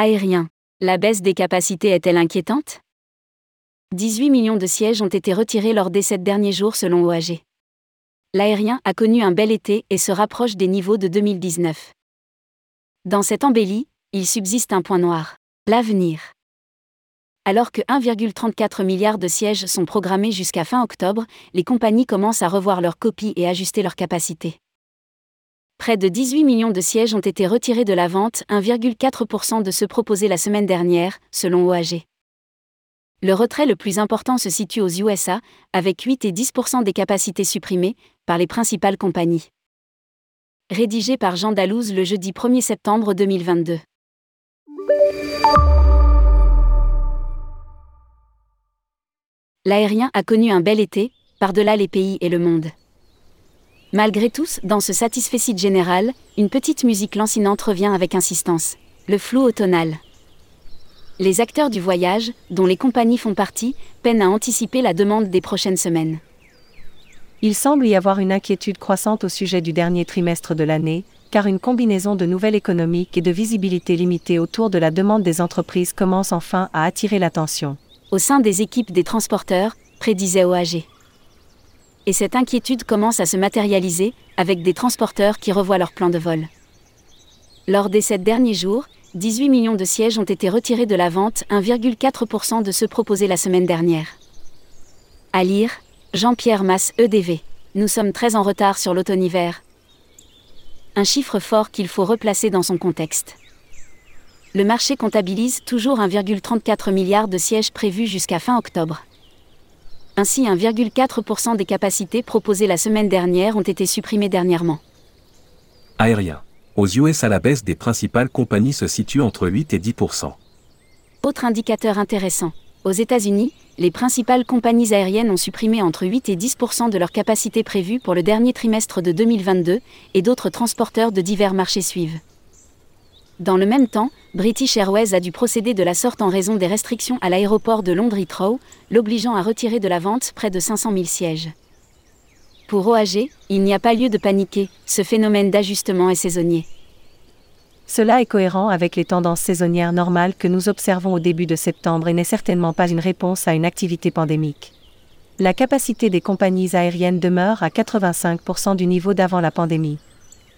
Aérien. La baisse des capacités est-elle inquiétante? 18 millions de sièges ont été retirés lors des sept derniers jours selon OAG. L'aérien a connu un bel été et se rapproche des niveaux de 2019. Dans cette embellie, il subsiste un point noir. L'avenir. Alors que 1,34 milliard de sièges sont programmés jusqu'à fin octobre, les compagnies commencent à revoir leurs copies et ajuster leurs capacités. Près de 18 millions de sièges ont été retirés de la vente, 1,4% de ceux proposés la semaine dernière, selon OAG. Le retrait le plus important se situe aux USA, avec 8 et 10% des capacités supprimées, par les principales compagnies. Rédigé par Jean Dalouse le jeudi 1er septembre 2022. L'aérien a connu un bel été, par-delà les pays et le monde. Malgré tous, dans ce satisfecit général, une petite musique lancinante revient avec insistance. Le flou automnal. Les acteurs du voyage, dont les compagnies font partie, peinent à anticiper la demande des prochaines semaines. Il semble y avoir une inquiétude croissante au sujet du dernier trimestre de l'année, car une combinaison de nouvelles économiques et de visibilité limitée autour de la demande des entreprises commence enfin à attirer l'attention. Au sein des équipes des transporteurs, prédisait OAG et cette inquiétude commence à se matérialiser, avec des transporteurs qui revoient leur plan de vol. Lors des sept derniers jours, 18 millions de sièges ont été retirés de la vente, 1,4% de ceux proposés la semaine dernière. À lire, Jean-Pierre Masse, EDV. Nous sommes très en retard sur l'automne-hiver. Un chiffre fort qu'il faut replacer dans son contexte. Le marché comptabilise toujours 1,34 milliard de sièges prévus jusqu'à fin octobre. Ainsi 1,4% des capacités proposées la semaine dernière ont été supprimées dernièrement. Aérien. Aux US à la baisse des principales compagnies se situe entre 8 et 10%. Autre indicateur intéressant. Aux États-Unis, les principales compagnies aériennes ont supprimé entre 8 et 10% de leurs capacités prévues pour le dernier trimestre de 2022, et d'autres transporteurs de divers marchés suivent. Dans le même temps, British Airways a dû procéder de la sorte en raison des restrictions à l'aéroport de Londres Heathrow, l'obligeant à retirer de la vente près de 500 000 sièges. Pour OAG, il n'y a pas lieu de paniquer, ce phénomène d'ajustement est saisonnier. Cela est cohérent avec les tendances saisonnières normales que nous observons au début de septembre et n'est certainement pas une réponse à une activité pandémique. La capacité des compagnies aériennes demeure à 85% du niveau d'avant la pandémie.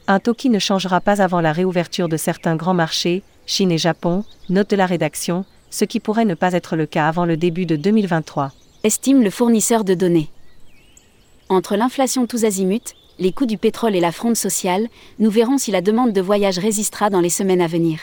Un qui ne changera pas avant la réouverture de certains grands marchés, Chine et Japon, note de la rédaction, ce qui pourrait ne pas être le cas avant le début de 2023. Estime le fournisseur de données. Entre l'inflation tous azimuts, les coûts du pétrole et la fronde sociale, nous verrons si la demande de voyage résistera dans les semaines à venir.